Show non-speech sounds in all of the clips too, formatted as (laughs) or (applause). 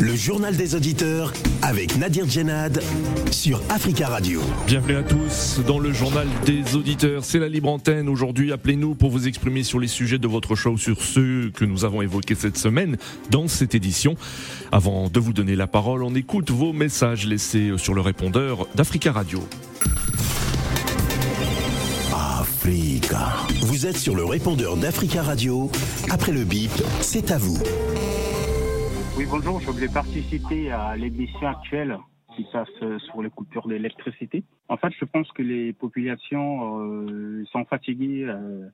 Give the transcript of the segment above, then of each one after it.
Le journal des auditeurs avec Nadir Djenad sur Africa Radio. Bienvenue à tous dans le journal des auditeurs. C'est la libre antenne. Aujourd'hui, appelez-nous pour vous exprimer sur les sujets de votre show, sur ceux que nous avons évoqués cette semaine dans cette édition. Avant de vous donner la parole, on écoute vos messages laissés sur le répondeur d'Africa Radio. Africa. Vous êtes sur le répondeur d'Africa Radio. Après le bip, c'est à vous. Oui, bonjour. Je voulais participer à l'émission actuelle qui passe sur les coupures d'électricité. En fait, je pense que les populations euh, sont fatiguées euh,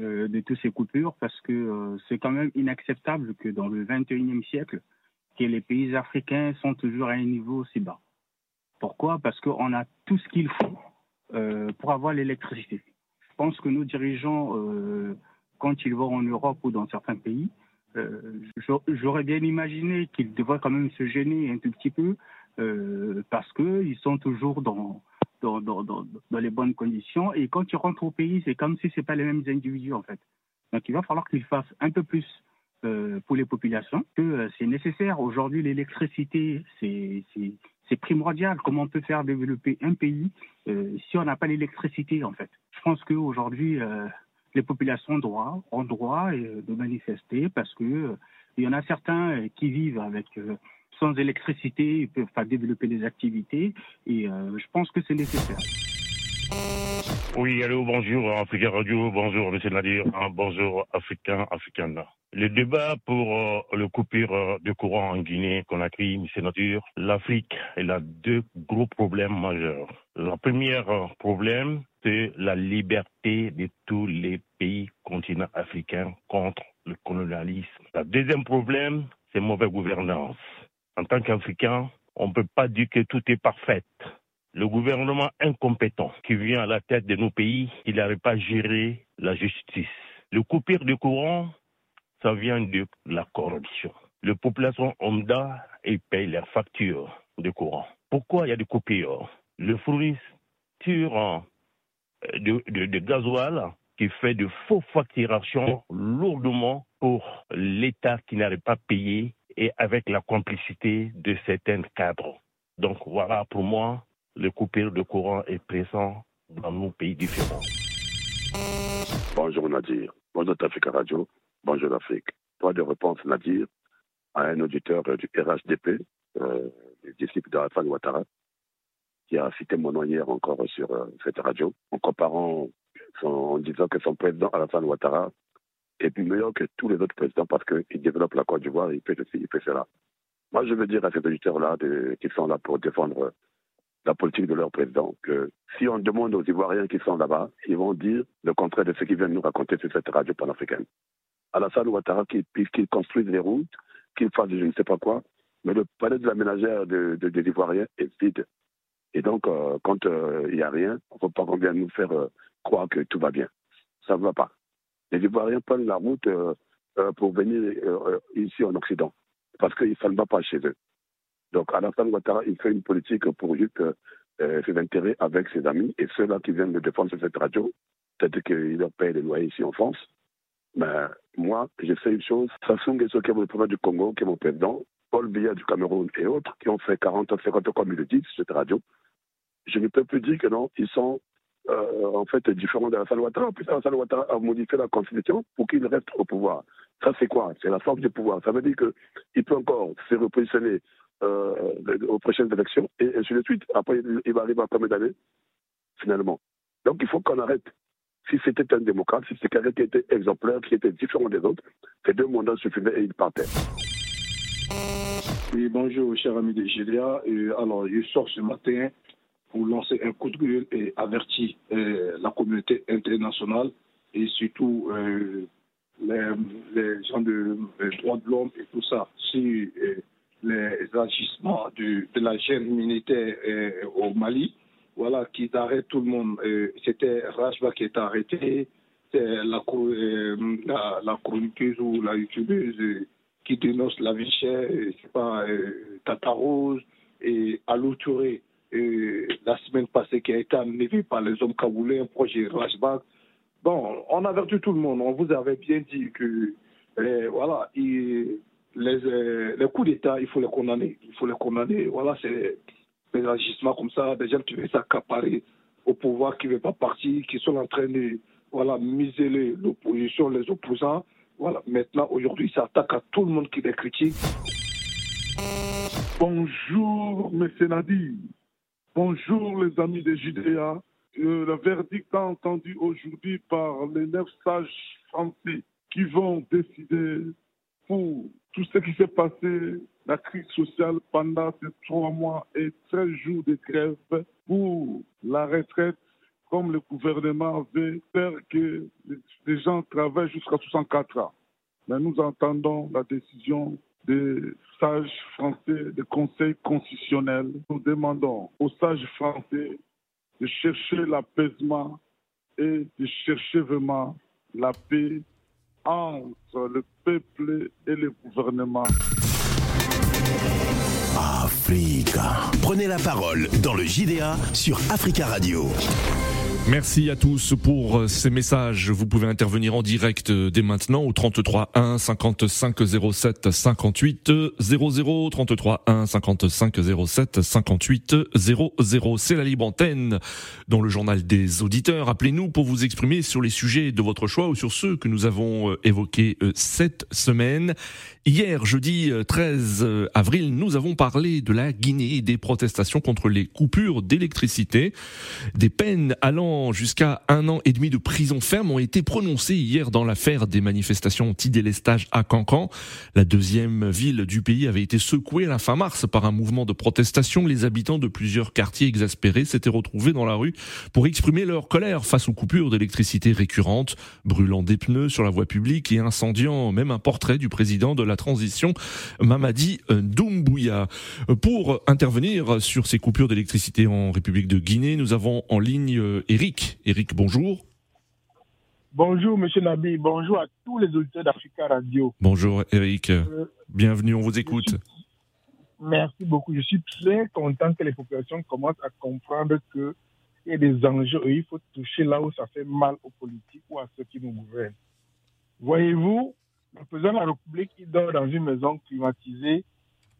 euh, de toutes ces coupures parce que c'est quand même inacceptable que dans le 21e siècle, que les pays africains sont toujours à un niveau aussi bas. Pourquoi? Parce qu'on a tout ce qu'il faut pour avoir l'électricité. Je pense que nos dirigeants, quand ils vont en Europe ou dans certains pays, euh, j'aurais bien imaginé qu'ils devraient quand même se gêner un tout petit peu euh, parce qu'ils sont toujours dans, dans, dans, dans, les bonnes conditions. Et quand ils rentrent au pays, c'est comme si ce pas les mêmes individus en fait. Donc il va falloir qu'ils fassent un peu plus euh, pour les populations, que c'est nécessaire. Aujourd'hui, l'électricité, c'est primordial. Comment on peut faire développer un pays si on n'a pas l'électricité en fait? Je pense qu'aujourd'hui, les populations droit, ont droit euh, de manifester parce que euh, il y en a certains euh, qui vivent avec sans électricité, ils peuvent pas développer des activités et je pense que c'est nécessaire. Oui, allô, bonjour Africa Radio, bonjour Monsieur Nadir, hein, bonjour Africain, Africain. Le débat pour le coupure de courant en Guinée qu'on a créé, M. Nadir, l'Afrique, elle a deux gros problèmes majeurs. Le premier problème, c'est la liberté de tous les pays continents africains contre le colonialisme. Le deuxième problème, c'est mauvaise gouvernance. En tant qu'Africain, on ne peut pas dire que tout est parfait. Le gouvernement incompétent qui vient à la tête de nos pays, il n'arrive pas à gérer la justice. Le coupure de courant, ça vient de la corruption. Les populations Omda, ils payent leurs factures de courant. Pourquoi il y a des coupures? Le fournisseur de, de, de gasoil qui fait de faux facturations lourdement pour l'État qui n'arrive pas à payer et avec la complicité de certains cadres. Donc voilà, pour moi, le coupure de courant est présent dans nos pays différents. Bonjour Nadir, bonjour Africa Radio, bonjour Afrique. Toi de réponse Nadir à un auditeur du RHDP, euh, le disciple d'Alassane Ouattara, qui a cité mon nom hier encore sur euh, cette radio, en comparant, en disant que son président Alassane Ouattara est meilleur que tous les autres présidents parce qu'il développe la Côte d'Ivoire, il fait ceci, il fait cela. Moi, je veux dire à ces auditeurs-là qui sont là pour défendre la politique de leur président que si on demande aux Ivoiriens qui sont là-bas, ils vont dire le contraire de ce qu'ils viennent nous raconter sur cette radio panafricaine. Alassane Ouattara qui, qui construise les routes, qu'il fasse je ne sais pas quoi, mais le palais de la ménagère de, de, des Ivoiriens est vide. Et donc, euh, quand euh, il n'y a rien, on ne faut pas qu'on nous faire euh, croire que tout va bien. Ça ne va pas. Les Ivoiriens prennent la route pour venir ici en Occident, parce que ça ne va pas chez eux. Donc, Alassane Ouattara, il fait une politique pour juste ses intérêts avec ses amis, et ceux-là qui viennent de défendre cette radio, peut-être qu'ils leur payent les loyers ici en France. Mais moi, j'ai fait une chose. Sassou Nguesso, qui est le président du Congo, qui est mon président, Paul Biya du Cameroun et autres, qui ont fait 40 ans, 50 ans, comme il le sur cette radio, je ne peux plus dire que non, ils sont euh, en fait différents la Ouattara. Puis la Ouattara a modifié la constitution pour qu'il reste au pouvoir. Ça, c'est quoi? C'est la force du pouvoir. Ça veut dire qu'il peut encore se repositionner euh, aux prochaines élections et ainsi de suite. Après, il va arriver à combien d'années Finalement. Donc, il faut qu'on arrête. Si c'était un démocrate, si c'était quelqu'un qui était exemplaire, qui était différent des autres, ces deux mandats suffisaient et il partait. Oui, bonjour, cher ami de Gélia. alors, je sors ce matin pour lancer un coup de gueule et avertir euh, la communauté internationale et surtout euh, les, gens de droits de l'homme et tout ça euh, les agissements de, la chaîne militaire au Mali. Voilà, qui arrête tout le monde. C'était Rajba qui est arrêté, c'est la, la, la, chroniqueuse ou la youtubeuse qui dénonce la vie chère, c'est pas Tata Rose et Alou Touré la semaine passée qui a été amené par les hommes kaboulés, un projet Rajbag. Bon, on a averti tout le monde. On vous avait bien dit que euh, voilà, les, euh, les coups d'État, il faut les condamner. Il faut les condamner. Voilà, c'est des agissements comme ça, des gens qui veulent s'accaparer au pouvoir, qui ne veulent pas partir, qui sont en train de voilà, miser l'opposition, les opposants. Voilà, maintenant, aujourd'hui, ça attaque à tout le monde qui les critique. Bonjour, M. Nadi. Bonjour, les amis de JDA. Euh, le verdict entendu aujourd'hui par les neuf sages français qui vont décider pour tout ce qui s'est passé, la crise sociale pendant ces trois mois et 13 jours de grève pour la retraite, comme le gouvernement veut faire que les gens travaillent jusqu'à 64 ans. Mais nous entendons la décision des sages français, des conseils constitutionnels. Nous demandons aux sages français de chercher l'apaisement et de chercher vraiment la paix entre le peuple et le gouvernement. Africa. Prenez la parole dans le JDA sur Africa Radio. Merci à tous pour euh, ces messages. Vous pouvez intervenir en direct euh, dès maintenant au 33 1 55 07 58 00 33 1 55 07 58 00. C'est la libre antenne dans le journal des auditeurs. Appelez-nous pour vous exprimer sur les sujets de votre choix ou sur ceux que nous avons euh, évoqués cette semaine. Hier, jeudi 13 avril, nous avons parlé de la Guinée et des protestations contre les coupures d'électricité, des peines allant jusqu'à un an et demi de prison ferme ont été prononcées hier dans l'affaire des manifestations anti-délestage à Cancan. La deuxième ville du pays avait été secouée à la fin mars par un mouvement de protestation. Les habitants de plusieurs quartiers exaspérés s'étaient retrouvés dans la rue pour exprimer leur colère face aux coupures d'électricité récurrentes, brûlant des pneus sur la voie publique et incendiant même un portrait du président de la transition, Mamadi Doumbouya. Pour intervenir sur ces coupures d'électricité en République de Guinée, nous avons en ligne Eric Eric. bonjour. Bonjour, monsieur Nabi. Bonjour à tous les auditeurs d'Africa Radio. Bonjour, Eric. Euh, Bienvenue, on vous écoute. merci beaucoup. Je suis très content que les populations commencent à comprendre qu'il y a des enjeux et il faut toucher là où ça fait mal aux politiques ou à ceux qui nous gouvernent. Voyez-vous, le président de la République, il dort dans une maison climatisée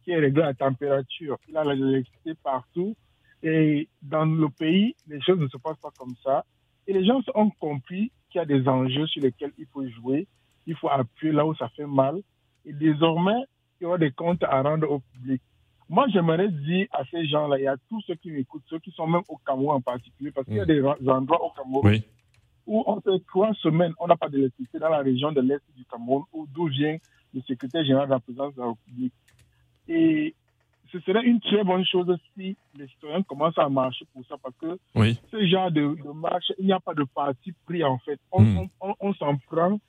qui est réglée à la température. Il a l'électricité partout. Et dans le pays, les choses ne se passent pas comme ça. Et les gens ont compris qu'il y a des enjeux sur lesquels il faut jouer, il faut appuyer là où ça fait mal. Et désormais, il y aura des comptes à rendre au public. Moi, j'aimerais dire à ces gens-là et à tous ceux qui m'écoutent, ceux qui sont même au Cameroun en particulier, parce qu'il y a des endroits au Cameroun où on fait trois semaines, on n'a pas d'électricité dans la région de l'Est du Cameroun, d'où vient le secrétaire général de la présidence de la République. Et ce serait une très bonne chose si les citoyens commencent à marcher pour ça, parce que ce genre de, marche, il n'y a pas de parti pris en fait. Hmm. On, s'en prend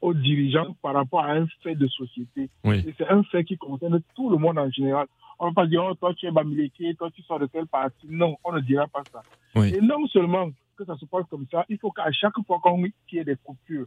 aux dirigeants par rapport à un fait de société. Et c'est un fait qui concerne tout le monde en général. On ne va pas dire, oh, toi tu es Bamileke, toi tu sors de quel parti. Non, on ne dira pas ça. Et non seulement que ça se passe comme ça, il faut qu'à chaque fois qu'il y ait des coupures,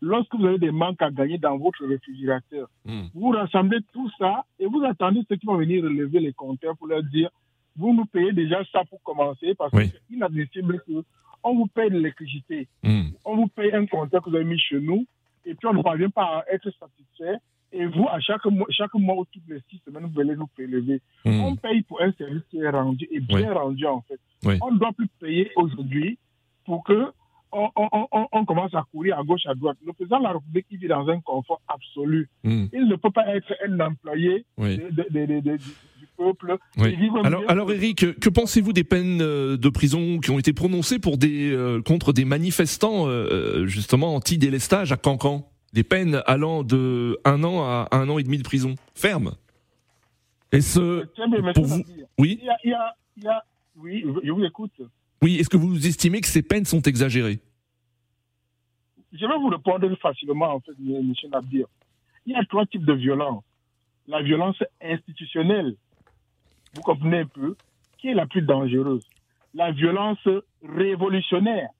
lorsque vous avez des manques à gagner dans votre réfrigérateur, hmm. vous rassemblez tout ça et vous attendez ceux qui vont venir relever les compteurs pour leur dire vous nous payez déjà ça pour commencer parce que c'est inadmissible qu'on vous paye de l'électricité, hmm. on vous paye un compteur que vous avez mis chez nous et puis on ne parvient pas à être satisfait. Et vous, à chaque mois, chaque mois ou toutes les six semaines, vous allez nous prélever. Hmm. On paye pour un service qui est rendu et bien rendu en fait. On ne doit plus payer aujourd'hui pour que on, commence à courir à gauche, à droite. Le président de la République, il vit dans un confort absolu. Hmm. Il ne peut pas être un employé du peuple. Alors, alors, Eric, que pensez-vous des peines euh, de prison qui ont été prononcées pour des, euh, contre des manifestants, euh, justement, anti-délestage à Cancan? Des peines allant de un an à un an et demi de prison ferme Et ce, pour vous... Oui Oui, je vous écoute. Oui, est-ce que vous estimez que ces peines sont exagérées? Je vais vous répondre facilement, en fait, M. Nabdir. Il y a trois types de violence. La violence institutionnelle, vous comprenez un peu, qui est la plus dangereuse. La violence révolutionnaire,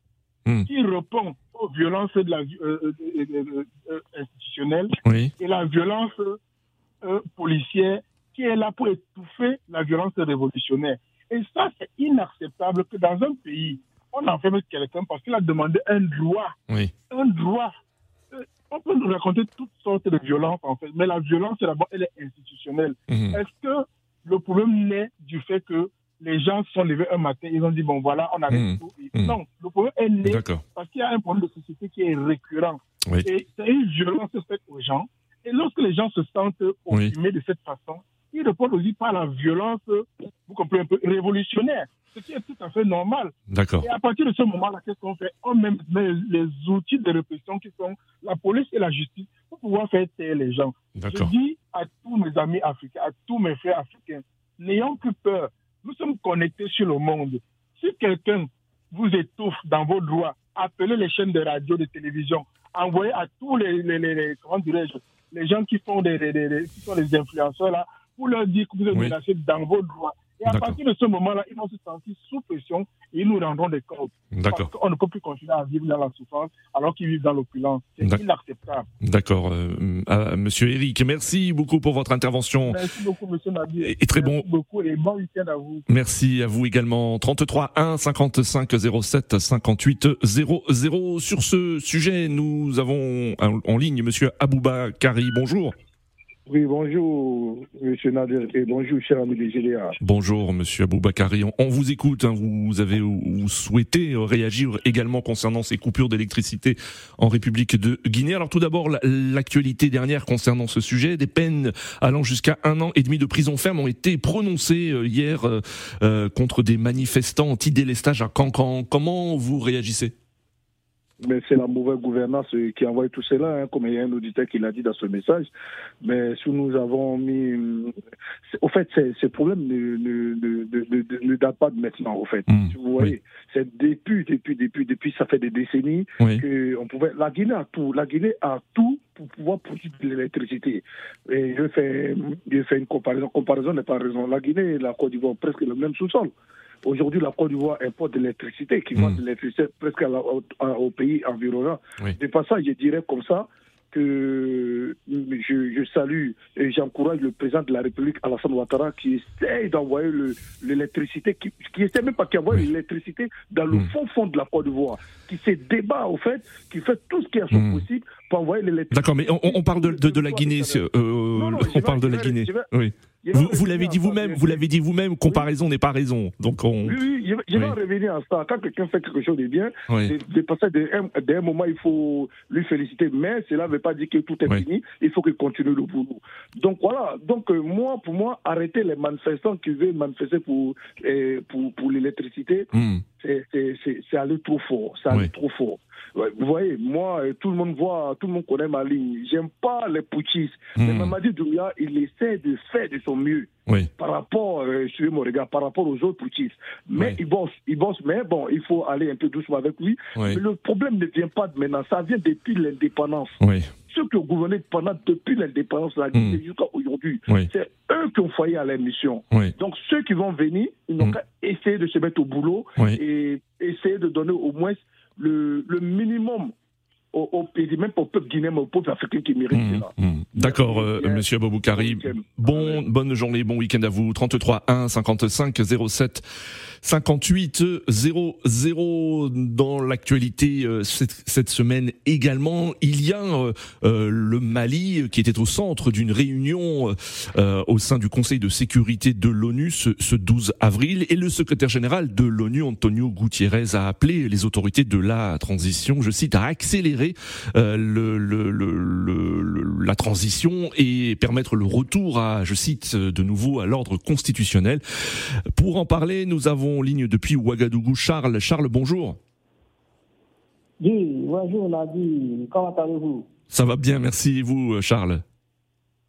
hmm. qui répond aux violences de la, euh, euh, euh, institutionnelle, et la violence policière, qui est là pour étouffer la violence révolutionnaire. Et ça, c'est inacceptable que dans un pays, on enferme quelqu'un parce qu'il a demandé un droit. Oui. Un droit. Euh, On peut nous raconter toutes sortes de violences, en fait, mais la violence, d'abord, elle est institutionnelle. Mhm. Est-ce que le problème naît du fait que les gens se sont levés un matin, ils ont dit, bon, voilà, on arrête Mhm. tout. Mhm. Non, le problème est né parce qu'il y a un problème de société qui est récurrent. Oui. Et c'est une violence faite aux gens. Et lorsque les gens se sentent Oui. opprimés de cette façon, ils répondent aussi par la violence, comprenez un peu, révolutionnaire, ce qui est tout à fait normal. D'accord. Et à partir de ce moment-là, qu'est-ce qu'on fait? On met les outils de répression qui sont la police et la justice pour pouvoir faire taire les gens. Je dis à tous mes amis africains, à tous mes frères africains, n'ayons plus peur. Nous sommes connectés sur le monde. Si quelqu'un vous étouffe dans vos droits, appelez les chaînes de radio, de télévision, envoyez à tous les, les, les- les- comment dirais-je, les gens qui font des, des- des- des- qui sont les influenceurs là, pour leur dire que vous êtes Oui. menacés dans vos droits. Et à partir de ce moment-là, ils vont se sentir sous pression et ils nous rendront des comptes. D'accord. Qu'on ne peut plus continuer à vivre dans la souffrance alors qu'ils vivent dans l'opulence. C'est inacceptable. D'accord. euh, Monsieur Eric, merci beaucoup pour votre intervention. Merci beaucoup, monsieur Nadir. Et- et très Merci bon- beaucoup et bon week-end à vous. Merci à vous également. 33 1 55 07 58 00. Sur ce sujet, nous avons en, en ligne Monsieur Abouba Kari. Bonjour. Oui, bonjour, monsieur Nadir, et bonjour, cher ami des GDA. Bonjour Monsieur Aboubakari, on, on vous écoute, hein. vous avez vous souhaitez euh, réagir également concernant ces coupures d'électricité en République de Guinée. Alors tout d'abord la- l'actualité dernière concernant ce sujet, des peines allant jusqu'à un an et demi de prison ferme ont été prononcées euh, hier euh, contre des manifestants anti-délestage à Cancan. Comment vous réagissez? Mais c'est la mauvaise gouvernance euh, qui envoie tout cela, hein, comme il y a un auditeur qui l'a dit dans ce message. Mais si nous avons mis... c'est- Au fait, c'est- ce problème ne, ne, ne, ne- ne- ne date pas de maintenant, au fait. Hmm, Vous voyez, c'est depuis, depuis, depuis, depuis, ça fait des décennies Oui. que on pouvait... La Guinée a tout. La Guinée a tout pour pouvoir produire de l'électricité. Et je fais, je fais une comparaison. Comparaison n'est pas raison. La Guinée et la Côte d'Ivoire ont presque le même sous-sol. Aujourd'hui, la Côte d'Ivoire importe de l'électricité, qui vend Mm. de l'électricité presque à la- au, à- au pays environnant. Oui. De passage, je dirais comme ça que je, je salue et j'encourage le président de la République, Alassane Ouattara, qui essaye d'envoyer le- l'électricité, qui, qui essaie même pas envoie Oui. l'électricité dans le Mm. fond fond de la Côte d'Ivoire, qui se débat au fait, qui fait tout ce qui est à son Mm. possible pour envoyer. D'accord, mais on, on parle de, de, de la Guinée. euh, Non, non, je on vais- parle de la Guinée. vais- Oui. Vous, l'avez dit vous-même. Vous l'avez dit vous-même. Comparaison n'est pas raison. Donc on. Oui, oui, je vais, je vais Oui. revenir à ça. Quand quelqu'un fait quelque chose de bien, Oui. de, de passer d'un moment, il faut lui féliciter. Mais cela ne veut pas dire que tout est fini. Il faut qu'il continue le boulot. Donc voilà. Donc euh, moi, pour moi, arrêter les manifestants qui veulent manifester pour, euh, pour, pour l'électricité, Hmm. C'est- aller trop fort. C'est aller Oui. trop fort. Ouais, Vous voyez, moi, euh, tout le monde voit, tout le monde connaît ma ligne. J'aime pas les putschistes. Mais Hmm. Mamadi Doumbia, il essaie de faire de son mieux Oui. par rapport, euh, suivez mon regard, par rapport aux autres putschistes. Mais Oui. il bosse, il bosse, mais bon, il faut aller un peu doucement avec lui. Mais le problème ne vient pas de maintenant, ça vient depuis l'indépendance. Oui. Ceux qui ont gouverné pendant depuis l'indépendance, la Guinée Mm. jusqu'à aujourd'hui, Oui. c'est eux qui ont failli à leur mission. Oui. Donc ceux qui vont venir, ils n'ont Mm. qu'à essayer de se mettre au boulot Oui. et essayer de donner au moins le, le minimum au, au pays, même au peuple guinéen, mais au peuple africain qui mérite Mmh, cela. mmh. D'accord, euh. Monsieur Aboboukari. Bon bonne journée, bon week-end à vous. 33 1 55 07 58 00 dans l'actualité euh, cette, cette semaine également. Il y a euh, euh, le Mali qui était au centre d'une réunion au sein du Conseil de sécurité de l'ONU ce, ce 12 avril et le secrétaire général de l'ONU Antonio Gutiérrez a appelé les autorités de la transition, je cite, à accélérer le, le- le- la transition et permettre le retour à, je cite de nouveau, à l'ordre constitutionnel. Pour en parler, nous avons en ligne depuis Ouagadougou Charles. Charles, bonjour. Oui, bonjour Nadi, comment allez-vous? Ça va bien, merci. Et vous, Charles?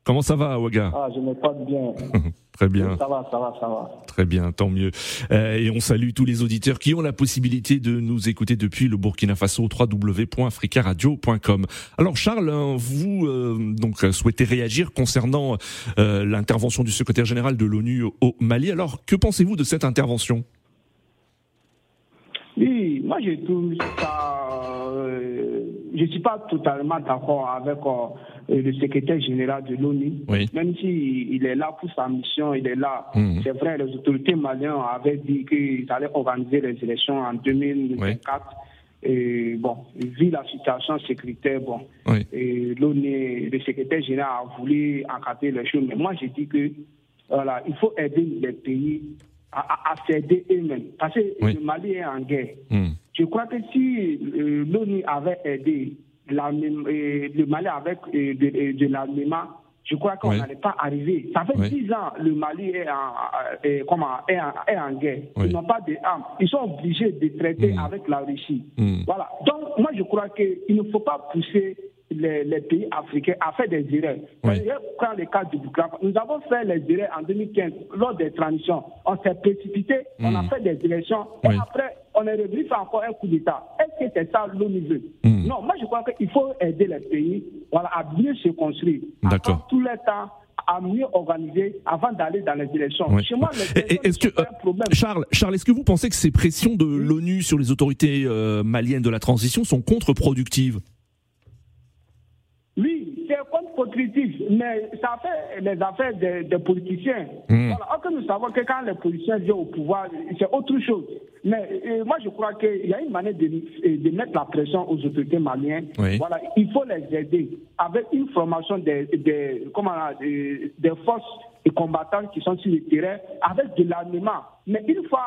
Comment ça va, Ouaga? Ah, je me porte bien. (laughs) Très bien. Ça va, ça va, ça va. Très bien, tant mieux. Euh, et on salue tous les auditeurs qui ont la possibilité de nous écouter depuis le Burkina Faso www.africaradio.com. Alors Charles, hein, vous euh, donc souhaitez réagir concernant euh, l'intervention du secrétaire général de l'ONU au Mali. Alors que pensez-vous de cette intervention? Oui, moi je trouve ça, je ne suis pas totalement d'accord avec le secrétaire général de l'ONU, même s'il il est là pour sa mission, il est là. Mhm. C'est vrai, les autorités maliennes avaient dit qu'ils allaient organiser les élections en 2024. Et bon, vu la situation sécuritaire, bon, et l'ONU, le secrétaire général a voulu encadrer les choses. Mais moi, j'ai dit que voilà, il faut aider les pays à, à, s'aider eux-mêmes. Parce que le Mali est en guerre. Hmm. Je crois que si euh, l'ONU avait aidé la, euh, le Mali avec euh, de, de l'armement, je crois qu'on n'allait pas arriver. Ça fait dix ans le Mali est en, est, comment, est en, est en guerre. Ils n'ont pas d'armes. Ils sont obligés de traiter Hmm. avec la Russie. Hmm. Voilà. Donc, moi, je crois qu'il ne faut pas pousser les, les, pays africains à faire des erreurs. Oui. Je prends le cas du Burkina. Nous avons fait les erreurs en 2015 lors des transitions. On s'est précipité, on a Mm. fait des élections et Oui. après on est revenu faire encore un coup d'État. Est-ce que c'est ça l'ONU veut Mm. Non, moi je crois qu'il faut aider les pays voilà, à bien se construire. D'accord. tout le temps à mieux organiser avant d'aller dans les élections. Ouais. Chez moi, Est-ce que euh. Charles, Charles, est-ce que vous pensez que ces pressions de l'ONU sur les autorités euh, maliennes de la transition sont contre-productives? Mais ça fait les affaires des, des politiciens. Mm. Voilà, or que nous savons que quand les politiciens viennent au pouvoir, c'est autre chose. Mais euh, moi, je crois qu'il y a une manière de, euh, de mettre la pression aux autorités maliennes. Oui. Voilà, il faut les aider avec une formation des, des, comment, des, des forces et combattants qui sont sur le terrain avec de l'armement. Mais une fois,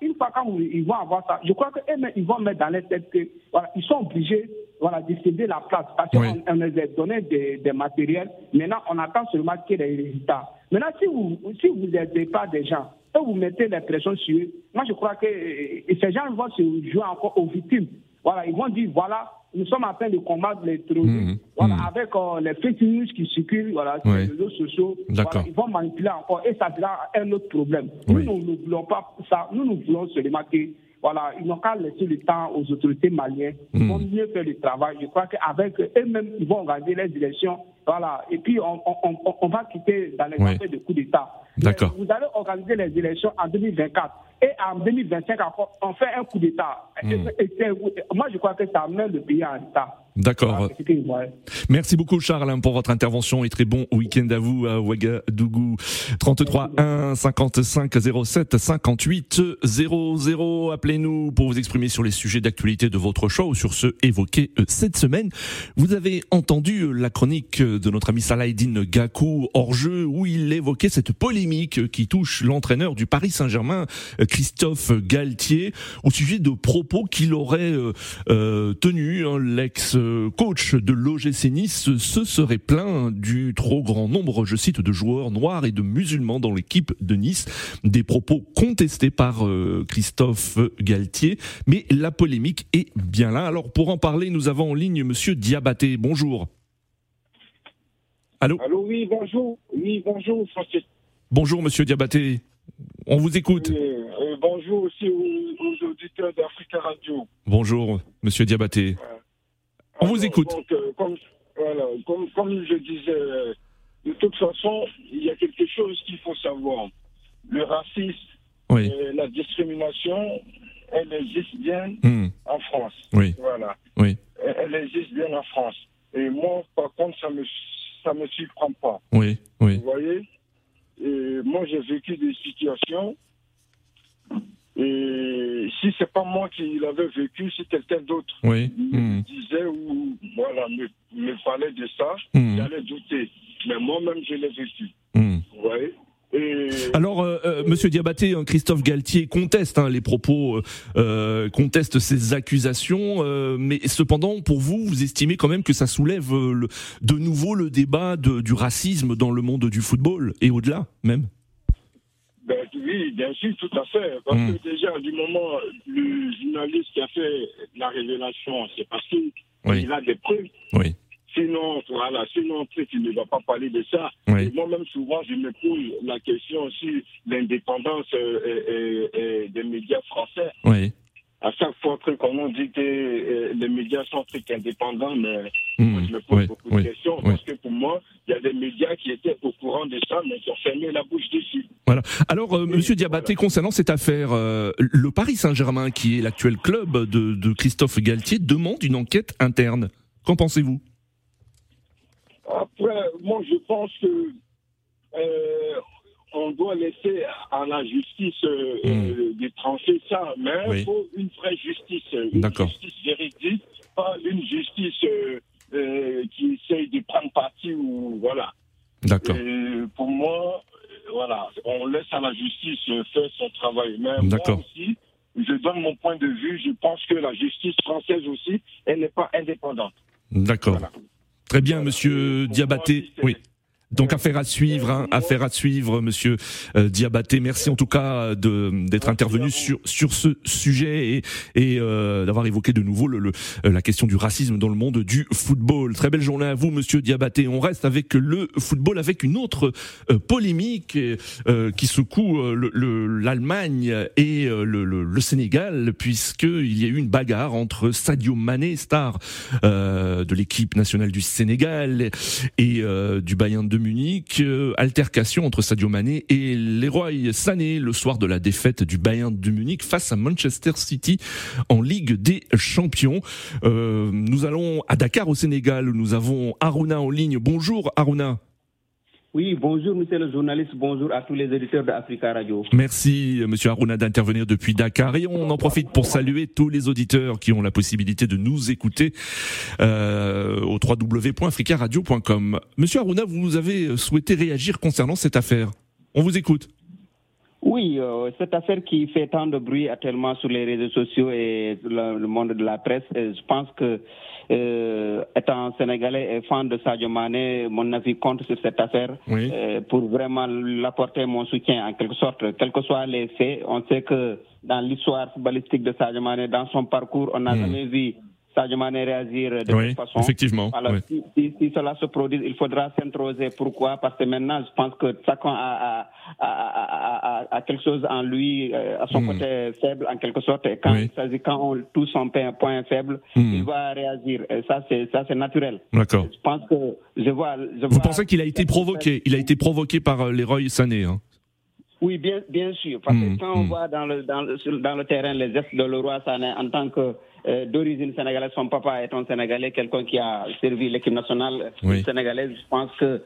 une fois quand ils vont avoir ça, je crois qu'eux-mêmes, ils vont mettre dans leur tête que voilà, ils sont obligés voilà, de céder la place parce qu'on Oui. les a donné des, des matériels. Maintenant, on attend seulement qu'il y ait des résultats. Maintenant, si vous si vous n'aidez pas des gens et vous mettez les pressions sur eux, moi je crois que ces gens vont se jouer encore aux victimes. Voilà, ils vont dire voilà, nous sommes en train de combattre les terroristes. Mhm. Voilà, Mhm. avec euh, les fake news qui circulent voilà, sur les réseaux sociaux. Voilà, ils vont manipuler encore et ça sera un autre problème. Oui. Nous, nous ne voulons pas ça. Nous, nous voulons seulement que voilà, ils n'ont qu'à laisser le temps aux autorités maliennes. Ils Mhm. vont mieux faire le travail. Je crois qu'avec eux-mêmes, ils vont organiser les élections. Voilà. Et puis, on, on, on, on va quitter dans les Oui. affaires de coup d'État. D'accord. Vous allez organiser les élections en 2024. Et en 2025, encore, on fait un coup d'État. C'est- moi, je crois que ça met le pays en état. D'accord. Voilà, vois. Merci beaucoup Charles hein, pour votre intervention et très bon week-end à vous à Ouagadougou. 33 1 55 07 58 00. Appelez-nous pour vous exprimer sur les sujets d'actualité de votre choix ou sur ceux évoqués euh, cette semaine. Vous avez entendu euh, la chronique euh, de notre ami Salahedine Gakou hors jeu où il évoquait cette polémique qui touche l'entraîneur du Paris Saint-Germain Christophe Galtier au sujet de propos qu'il aurait euh, tenus. hein. L'ex-coach de l'OGC Nice se serait plaint du trop grand nombre, je cite, de joueurs noirs et de musulmans dans l'équipe de Nice. Des propos contestés par euh, Christophe Galtier. Mais la polémique est bien là. Alors pour en parler, nous avons en ligne Monsieur Diabaté. Bonjour. Allô? Allô, oui, bonjour. Oui, bonjour, Francis. Bonjour Monsieur Diabaté. On vous écoute. Euh, euh, bonjour aussi aux, aux auditeurs d'Africa Radio. Bonjour Monsieur Diabaté. On vous écoute. Donc, euh, comme, voilà, comme, comme je disais, euh, de toute façon, il y a quelque chose qu'il faut savoir. Le racisme, Oui. euh, la discrimination, elle existe bien Hmm. en France. Oui. Voilà. Oui. Elle, elle existe bien en France. Et moi, par contre, ça me ça me surprend pas. Oui. Oui. Vous voyez? Et moi, j'ai vécu des situations. Et si c'est pas moi qui l'avais vécu, si quelqu'un d'autre Oui. me Hmm. disait ou voilà, me, me parlait de ça, Hmm. j'allais douter. Mais moi-même, je l'ai vécu. Hmm. Vous voyez Et Alors, euh, euh, Monsieur Diabaté, hein, Christophe Galtier conteste hein, les propos, euh, euh, conteste ces accusations, euh, mais cependant, pour vous, vous estimez quand même que ça soulève euh, le- de nouveau le débat de- du racisme dans le monde du football et au-delà même? Ben, oui, bien sûr, tout à fait. Parce Hmm. que déjà, du moment, le journaliste qui a fait la révélation, c'est parce qu'il Oui. a des preuves. Oui. Sinon, voilà, sinon, il ne va pas parler de ça. Oui. Moi-même, souvent, je me pose la question sur l'indépendance euh, euh, euh, des médias français. Oui. À chaque fois truc, on nous dit que les médias sont très indépendants, mais Hmm. Je me pose Oui. beaucoup Oui. de questions Oui. parce que pour moi, il y a des médias qui étaient au courant de ça, mais qui ont fermé la bouche dessus. Voilà. Alors, euh, Monsieur Diabaté, concernant cette affaire, euh, le Paris Saint-Germain, qui est l'actuel club de, de Christophe Galtier, demande une enquête interne. Qu'en pensez-vous? Après, moi, je pense que euh, on doit laisser à la justice euh, hmm. de trancher ça, mais il faut une vraie justice, une justice véridique, pas une justice qui essaye de prendre parti ou voilà. D'accord. Pour moi, voilà, on laisse à la justice faire son travail. Mais moi aussi, je donne mon point de vue. Je pense que la justice française aussi, elle n'est pas indépendante. D'accord. Très bien, monsieur Diabaté. Oui. Donc affaire à suivre, hein, affaire à suivre, Monsieur euh, Diabaté. Merci en tout cas de d'être intervenu sur sur ce sujet et, et euh, d'avoir évoqué de nouveau le, le, la question du racisme dans le monde du football. Très belle journée à vous, Monsieur Diabaté. On reste avec le football, avec une autre euh, polémique euh, qui secoue l'Allemagne et le, le, Sénégal, puisque il y a eu une bagarre entre Sadio Mané, star de l'équipe nationale du Sénégal, et du Bayern de Munich. Euh, altercation entre Sadio Mané et Leroy Sané le soir de la défaite du Bayern de Munich face à Manchester City en Ligue des Champions. Euh, nous allons à Dakar au Sénégal nous avons Aruna en ligne. Bonjour Aruna. Oui, bonjour monsieur le journaliste, bonjour à tous les éditeurs d'Africa Radio. Merci monsieur Aruna d'intervenir depuis Dakar et on en profite pour saluer tous les auditeurs qui ont la possibilité de nous écouter euh, au www.africaradio.com. Monsieur Aruna, vous avez souhaité réagir concernant cette affaire. On vous écoute. Oui, euh, cette affaire qui fait tant de bruit actuellement sur les réseaux sociaux et le, le monde de la presse, je pense que euh, étant sénégalais et fan de Sadio Mané, mon avis compte sur cette affaire euh, pour vraiment l'apporter mon soutien en quelque sorte. Quels que soient les faits, on sait que dans l'histoire footballistique de Sadio Mané, dans son parcours, on n'a hmm. jamais vu Sadio Mané réagir de oui, toute façon. Effectivement. Alors, si, si, cela se produit, il faudra s'introser. Pourquoi? Parce que maintenant, je pense que chacun a, a, a, a quelque chose en lui, euh, à son hmm. côté faible, en quelque sorte. Et quand, il quand on touche son point faible, hmm. il va réagir. Et ça, c'est ça, c'est naturel. D'accord. Je pense que je vois. Je Vous pensez qu'il a été provoqué Il a été provoqué par euh, Leroy Sané. Hein? Oui, bien, bien sûr. Parce que hmm, quand on voit dans le, dans, le, dans le terrain les gestes de Leroy Sané en tant que euh, d'origine sénégalaise. Son papa un Sénégalais, quelqu'un qui a servi l'équipe nationale sénégalaise. Je pense que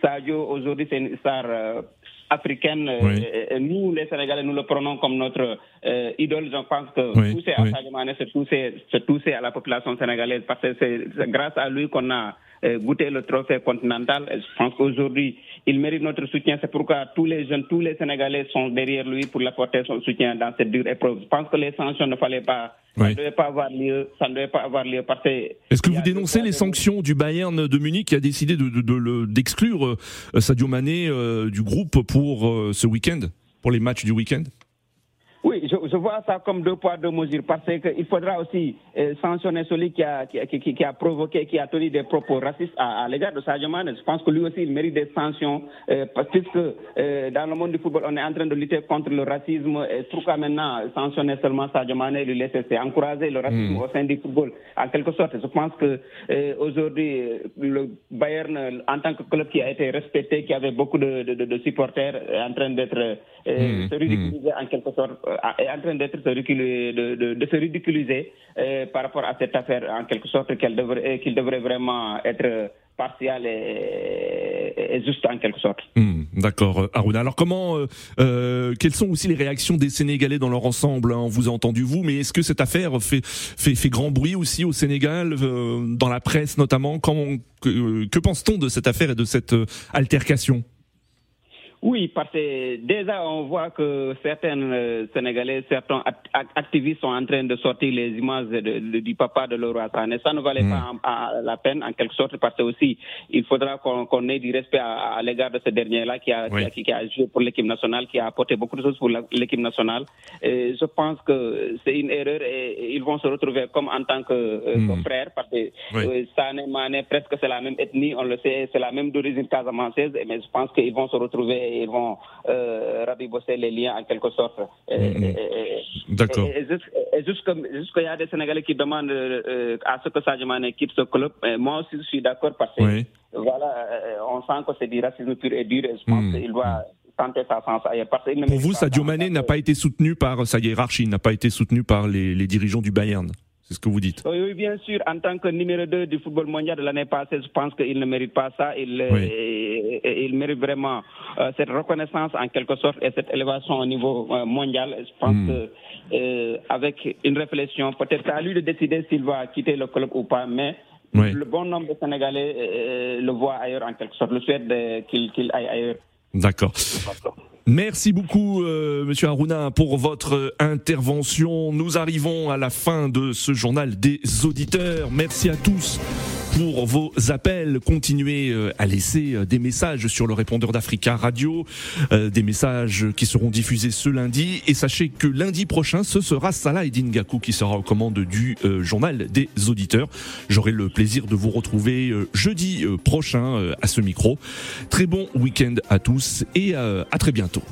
Sadio, aujourd'hui, c'est une star euh, africaine. Euh, nous, les Sénégalais, nous le prenons comme notre idole. Je pense que oui. pousser à Sadio Mané, c'est pousser, à la population sénégalaise parce que c'est grâce à lui qu'on a goûté le trophée continental. Je pense qu'aujourd'hui, il mérite notre soutien. C'est pourquoi tous les jeunes, tous les Sénégalais sont derrière lui pour apporter son soutien dans cette dure épreuve. Je pense que les sanctions ne fallait pas ça ne devait pas avoir lieu. Ça ne devait pas avoir lieu parce Est-ce que vous dénoncez les sanctions du Bayern de Munich qui a décidé d'exclure de, de, Sadio Mané euh, du groupe pour euh, ce week-end, pour les matchs du week-end? Oui, je, je, vois ça comme deux poids, deux mesures, parce qu'il faudra aussi euh, sanctionner celui qui a, qui, qui, qui, a provoqué, qui a tenu des propos racistes à, à l'égard de Sadio Mane. Je pense que lui aussi, il mérite des sanctions, euh, parce que euh, dans le monde du football, on est en train de lutter contre le racisme. Et pourquoi maintenant sanctionner seulement Sadio Mane et lui laisser encourager le racisme mm. au sein du football, en quelque sorte Je pense que euh, aujourd'hui, le Bayern, en tant que club qui a été respecté, qui avait beaucoup de, de, de supporters, est en train d'être mm. ridiculisé en quelque sorte est en train de, se ridiculiser euh, par rapport à cette affaire, en quelque sorte, qu'il devrait, qu'il devrait vraiment être partial et, juste en quelque sorte. Hmm, d'accord, Aruna. Alors comment, euh, euh, quelles sont aussi les réactions des Sénégalais dans leur ensemble hein On vous a entendu vous, mais est-ce que cette affaire fait, fait, grand bruit aussi au Sénégal, dans la presse notamment? Que, que pense-t-on de cette affaire et de cette altercation? Oui, parce que déjà on voit que certains euh, Sénégalais, certains activistes sont en train de sortir les images de, du papa de Laurent Sané. Ça ne valait hmm. pas la peine en quelque sorte parce que aussi il faudra qu'on ait du respect à, l'égard de ce dernier-là qui a, qui, a, joué pour l'équipe nationale, qui a apporté beaucoup de choses pour l'équipe nationale. Et je pense que c'est une erreur et ils vont se retrouver comme en tant que, euh, hmm. frères parce que euh, Sané, Mané, presque c'est la même ethnie, on le sait, c'est la même d'origine casamanceuse, mais je pense qu'ils vont se retrouver ils vont euh, rabibosser les liens en quelque sorte. D'accord. Et, juste, qu'il y a des Sénégalais qui demandent euh, à ce que Sadio Mane quitte ce club, moi aussi je suis d'accord parce que voilà, euh, on sent que c'est du racisme pur et dur et je pense hmm. qu'il doit tenter sa chance ailleurs. Pour vous, Sadio Mané n'a pas été soutenu par sa hiérarchie, n'a pas été soutenu par les, les dirigeants du Bayern C'est ce que vous dites. Oui, bien sûr. En tant que numéro 2 du football mondial de l'année passée, je pense qu'il ne mérite pas ça. Il, il mérite vraiment cette reconnaissance en quelque sorte et cette élévation au niveau mondial. Je pense hmm. que avec une réflexion, peut-être à lui de décider s'il va quitter le club ou pas, mais le bon nombre de Sénégalais le voit ailleurs en quelque sorte, le souhaite qu'il aille ailleurs. D'accord. Merci beaucoup, euh, Monsieur Aruna, pour votre intervention. Nous arrivons à la fin de ce journal des auditeurs. Merci à tous pour vos appels. Continuez euh, à laisser euh, des messages sur le répondeur d'Africa Radio, des messages qui seront diffusés ce lundi. Et sachez que lundi prochain, ce sera Salah Edingaku qui sera aux commandes du journal des auditeurs. J'aurai le plaisir de vous retrouver jeudi prochain à ce micro. Très bon week-end à tous et à très bientôt.